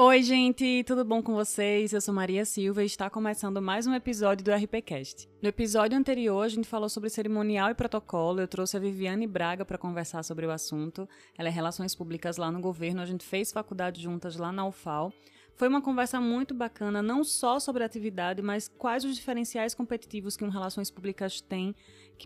Oi, gente, tudo bom com vocês? Eu sou Maria Silva e está começando mais um episódio do RPCast. No episódio anterior, a gente falou sobre cerimonial e protocolo. Eu trouxe a Viviane Braga para conversar sobre o assunto. Ela é Relações Públicas lá no governo, a gente fez faculdade juntas lá na UFAL. Foi uma conversa muito bacana, não só sobre a atividade, mas quais os diferenciais competitivos que um Relações Públicas tem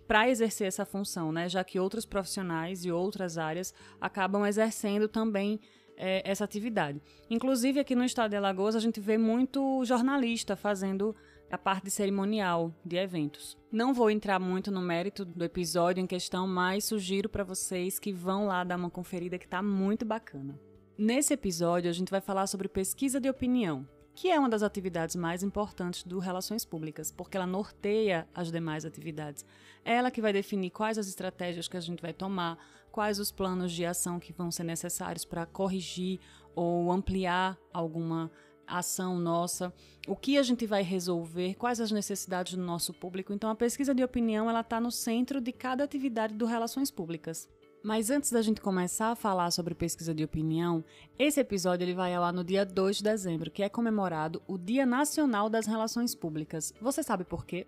para exercer essa função, né? Já que outros profissionais e outras áreas acabam exercendo também é, essa atividade. Inclusive, aqui no estado de Alagoas, a gente vê muito jornalista fazendo a parte cerimonial de eventos. Não vou entrar muito no mérito do episódio em questão, mas sugiro para vocês que vão lá dar uma conferida que está muito bacana. Nesse episódio, a gente vai falar sobre pesquisa de opinião, que é uma das atividades mais importantes do Relações Públicas, porque ela norteia as demais atividades. É ela que vai definir quais as estratégias que a gente vai tomar, quais os planos de ação que vão ser necessários para corrigir ou ampliar alguma ação nossa, o que a gente vai resolver, quais as necessidades do nosso público. Então, a pesquisa de opinião ela está no centro de cada atividade do Relações Públicas. Mas antes da gente começar a falar sobre pesquisa de opinião, esse episódio ele vai ao ar no dia 2 de dezembro, que é comemorado o Dia Nacional das Relações Públicas. Você sabe por quê?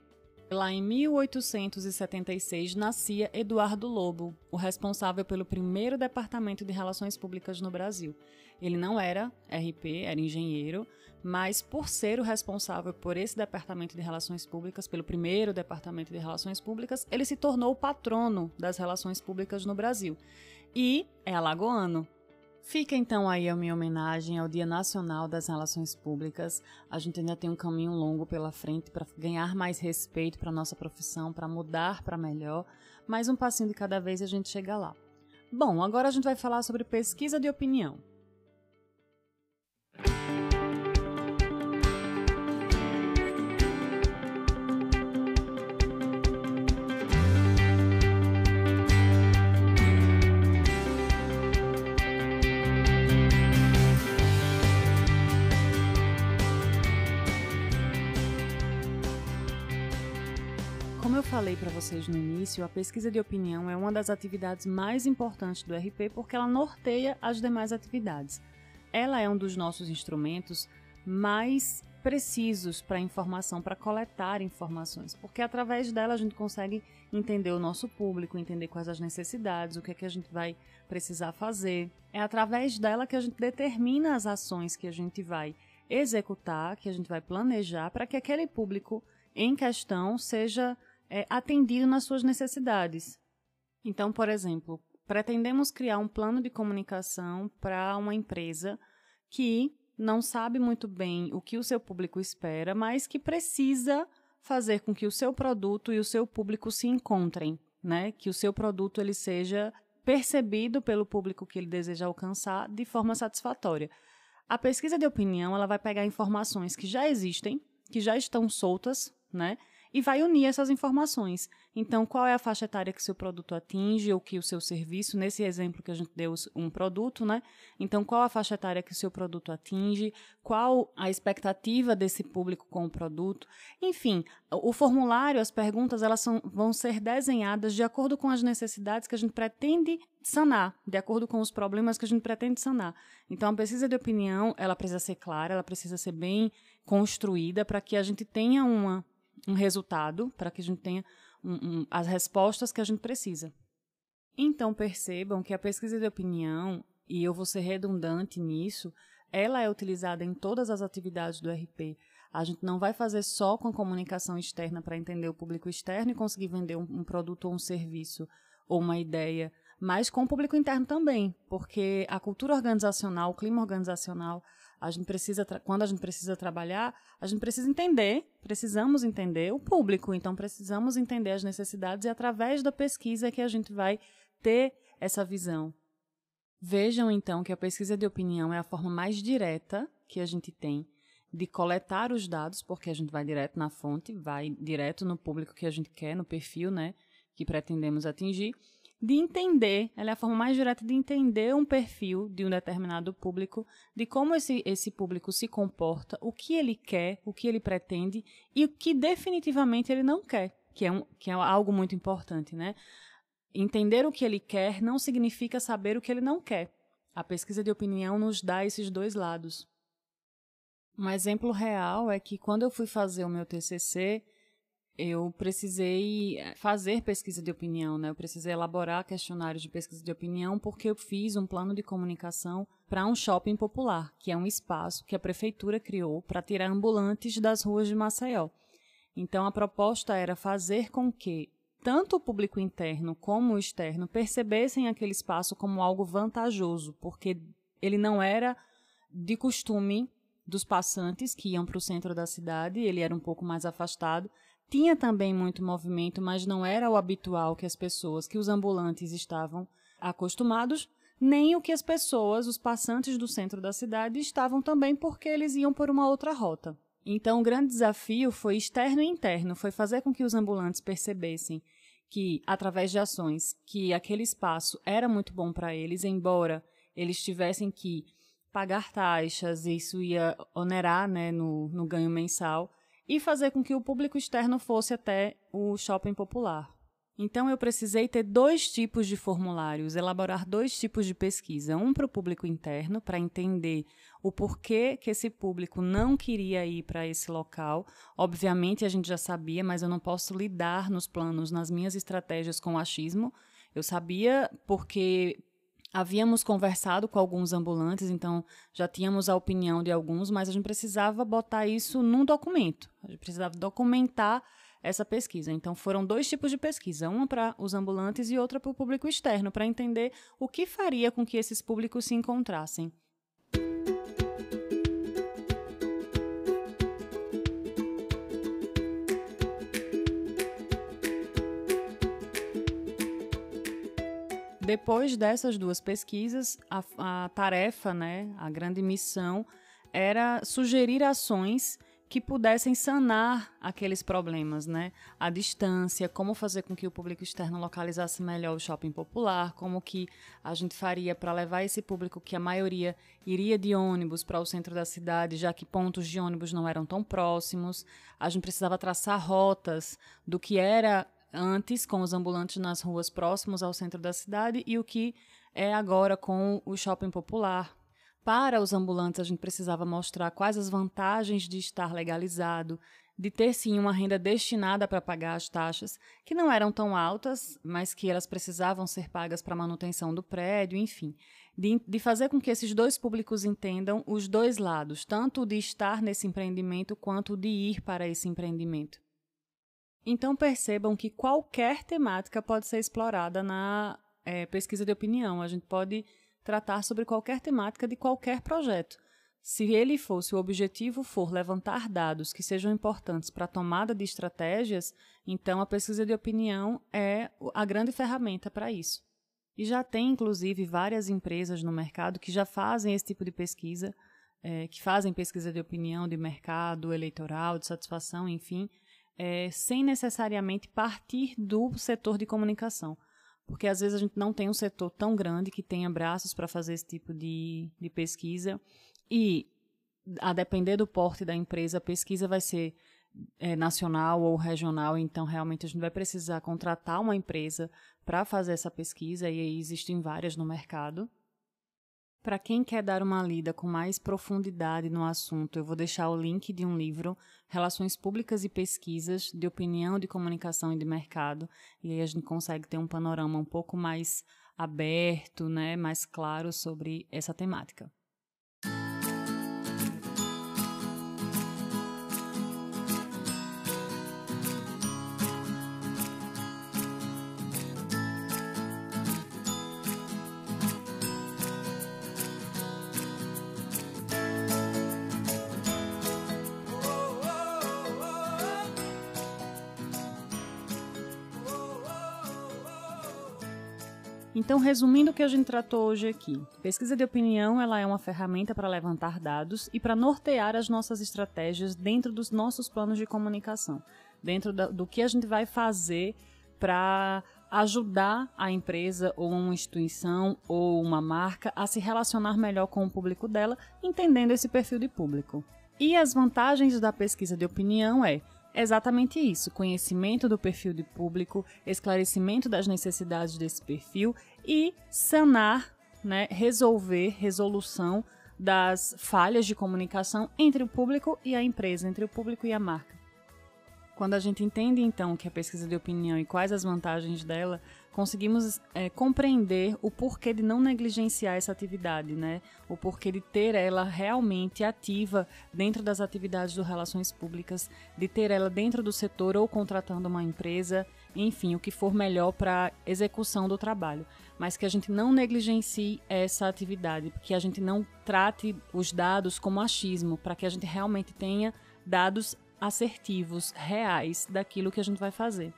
Lá em 1876 nascia Eduardo Lobo, o responsável pelo primeiro departamento de relações públicas no Brasil. Ele não era RP, era engenheiro, mas por ser o responsável por esse departamento de relações públicas, pelo primeiro departamento de relações públicas, ele se tornou o patrono das relações públicas no Brasil. E é alagoano, Fica então aí a minha homenagem ao Dia Nacional das Relações Públicas. A gente ainda tem um caminho longo pela frente para ganhar mais respeito para nossa profissão, para mudar para melhor, mas um passinho de cada vez a gente chega lá. Bom, agora a gente vai falar sobre pesquisa de opinião. Falei para vocês no início, a pesquisa de opinião é uma das atividades mais importantes do RP porque ela norteia as demais atividades. Ela é um dos nossos instrumentos mais precisos para informação, para coletar informações, porque através dela a gente consegue entender o nosso público, entender quais as necessidades, o que é que a gente vai precisar fazer. É através dela que a gente determina as ações que a gente vai executar, que a gente vai planejar para que aquele público em questão seja é, atendido nas suas necessidades. Então, por exemplo, pretendemos criar um plano de comunicação para uma empresa que não sabe muito bem o que o seu público espera, mas que precisa fazer com que o seu produto e o seu público se encontrem, né? Que o seu produto ele seja percebido pelo público que ele deseja alcançar de forma satisfatória. A pesquisa de opinião ela vai pegar informações que já existem, que já estão soltas, né? E vai unir essas informações. Então, qual é a faixa etária que seu produto atinge ou que o seu serviço, nesse exemplo que a gente deu um produto, né? Então, qual a faixa etária que o seu produto atinge, qual a expectativa desse público com o produto. Enfim, o formulário, as perguntas, elas são, vão ser desenhadas de acordo com as necessidades que a gente pretende sanar, de acordo com os problemas que a gente pretende sanar. Então, a pesquisa de opinião, ela precisa ser clara, ela precisa ser bem construída para que a gente tenha uma um resultado, para que a gente tenha um, um, as respostas que a gente precisa. Então percebam que a pesquisa de opinião, e eu vou ser redundante nisso, ela é utilizada em todas as atividades do RP. A gente não vai fazer só com a comunicação externa para entender o público externo e conseguir vender um, um produto ou um serviço ou uma ideia, mas com o público interno também, porque a cultura organizacional, o clima organizacional, a gente precisa, quando a gente precisa trabalhar, a gente precisa entender, precisamos entender o público, então precisamos entender as necessidades e através da pesquisa é que a gente vai ter essa visão. Vejam então que a pesquisa de opinião é a forma mais direta que a gente tem de coletar os dados, porque a gente vai direto na fonte, vai direto no público que a gente quer, no perfil, né, que pretendemos atingir de entender, ela é a forma mais direta de entender um perfil de um determinado público, de como esse, esse público se comporta, o que ele quer, o que ele pretende e o que definitivamente ele não quer, que é, um, que é algo muito importante, né? Entender o que ele quer não significa saber o que ele não quer. A pesquisa de opinião nos dá esses dois lados. Um exemplo real é que quando eu fui fazer o meu TCC, eu precisei eh, fazer pesquisa de opinião, né? Eu precisei elaborar questionários de pesquisa de opinião porque eu fiz um plano de comunicação para um shopping popular, que é um espaço que a prefeitura criou para tirar ambulantes das ruas de Maceió. Então a proposta era fazer com que tanto o público interno como o externo percebessem aquele espaço como algo vantajoso, porque ele não era de costume dos passantes que iam para o centro da cidade, ele era um pouco mais afastado. Tinha também muito movimento, mas não era o habitual que as pessoas, que os ambulantes estavam acostumados, nem o que as pessoas, os passantes do centro da cidade, estavam também porque eles iam por uma outra rota. Então, o grande desafio foi externo e interno, foi fazer com que os ambulantes percebessem que, através de ações, que aquele espaço era muito bom para eles, embora eles tivessem que pagar taxas, isso ia onerar né, no, no ganho mensal, e fazer com que o público externo fosse até o shopping popular. Então eu precisei ter dois tipos de formulários, elaborar dois tipos de pesquisa, um para o público interno, para entender o porquê que esse público não queria ir para esse local. Obviamente a gente já sabia, mas eu não posso lidar nos planos, nas minhas estratégias com o achismo. Eu sabia porque havíamos conversado com alguns ambulantes, então já tínhamos a opinião de alguns, mas a gente precisava botar isso num documento. A gente precisava documentar essa pesquisa. Então foram dois tipos de pesquisa, uma para os ambulantes e outra para o público externo, para entender o que faria com que esses públicos se encontrassem. Depois dessas duas pesquisas, a, a tarefa, né, a grande missão, era sugerir ações que pudessem sanar aqueles problemas, né? A distância, como fazer com que o público externo localizasse melhor o shopping popular, como que a gente faria para levar esse público que a maioria iria de ônibus para o centro da cidade, já que pontos de ônibus não eram tão próximos. A gente precisava traçar rotas do que era antes com os ambulantes nas ruas próximos ao centro da cidade e o que é agora com o shopping popular, para os ambulantes, a gente precisava mostrar quais as vantagens de estar legalizado, de ter sim uma renda destinada para pagar as taxas, que não eram tão altas, mas que elas precisavam ser pagas para manutenção do prédio, enfim. De, de, fazer com que esses dois públicos entendam os dois lados, tanto de estar nesse empreendimento quanto de ir para esse empreendimento. Então percebam que qualquer temática pode ser explorada na é, pesquisa de opinião. A gente pode tratar sobre qualquer temática de qualquer projeto. Se ele fosse o objetivo for levantar dados que sejam importantes para a tomada de estratégias, então a pesquisa de opinião é a grande ferramenta para isso. E já tem, inclusive, várias empresas no mercado que já fazem esse tipo de pesquisa, é, que fazem pesquisa de opinião de mercado, eleitoral, de satisfação, enfim, é, sem necessariamente partir do setor de comunicação. Porque às vezes a gente não tem um setor tão grande que tenha braços para fazer esse tipo de, de pesquisa. E a depender do porte da empresa, a pesquisa vai ser é, nacional ou regional, então realmente a gente vai precisar contratar uma empresa para fazer essa pesquisa. E aí existem várias no mercado. Para quem quer dar uma lida com mais profundidade no assunto, eu vou deixar o link de um livro, Relações Públicas e Pesquisas de Opinião, de Comunicação e de Mercado, e aí a gente consegue ter um panorama um pouco mais aberto, né, mais claro sobre essa temática. Então, resumindo o que a gente tratou hoje aqui, pesquisa de opinião ela é uma ferramenta para levantar dados e para nortear as nossas estratégias dentro dos nossos planos de comunicação, dentro do que a gente vai fazer para ajudar a empresa ou uma instituição ou uma marca a se relacionar melhor com o público dela, entendendo esse perfil de público. E as vantagens da pesquisa de opinião é exatamente isso: conhecimento do perfil de público, esclarecimento das necessidades desse perfil e sanar, né, resolver, resolução das falhas de comunicação entre o público e a empresa, entre o público e a marca. Quando a gente entende então que a pesquisa de opinião e quais as vantagens dela, conseguimos é, compreender o porquê de não negligenciar essa atividade, né? O porquê de ter ela realmente ativa dentro das atividades do relações públicas, de ter ela dentro do setor ou contratando uma empresa, enfim, o que for melhor para execução do trabalho, mas que a gente não negligencie essa atividade, que a gente não trate os dados como achismo, para que a gente realmente tenha dados assertivos, reais daquilo que a gente vai fazer.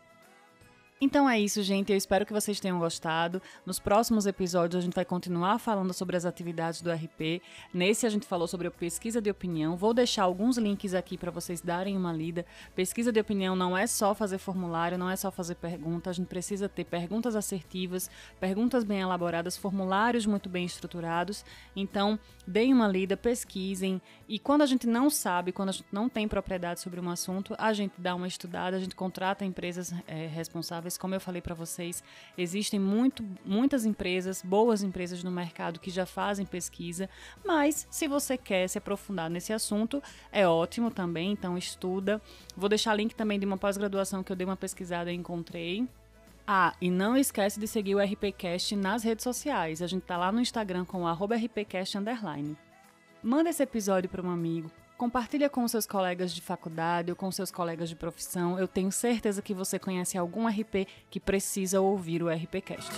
Então é isso, gente. Eu espero que vocês tenham gostado. Nos próximos episódios a gente vai continuar falando sobre as atividades do RP. Nesse a gente falou sobre a pesquisa de opinião. Vou deixar alguns links aqui para vocês darem uma lida. Pesquisa de opinião não é só fazer formulário, não é só fazer perguntas. A gente precisa ter perguntas assertivas, perguntas bem elaboradas, formulários muito bem estruturados. Então, deem uma lida, pesquisem. E quando a gente não sabe, quando a gente não tem propriedade sobre um assunto, a gente dá uma estudada, a gente contrata empresas é, responsáveis como eu falei para vocês, existem muito, muitas empresas, boas empresas no mercado que já fazem pesquisa, mas se você quer se aprofundar nesse assunto, é ótimo também, então estuda. Vou deixar link também de uma pós-graduação que eu dei uma pesquisada e encontrei. Ah, e não esquece de seguir o RPcast nas redes sociais. A gente tá lá no Instagram com o RPcast Manda esse episódio para um amigo, Compartilha com seus colegas de faculdade ou com seus colegas de profissão. Eu tenho certeza que você conhece algum RP que precisa ouvir o RPcast.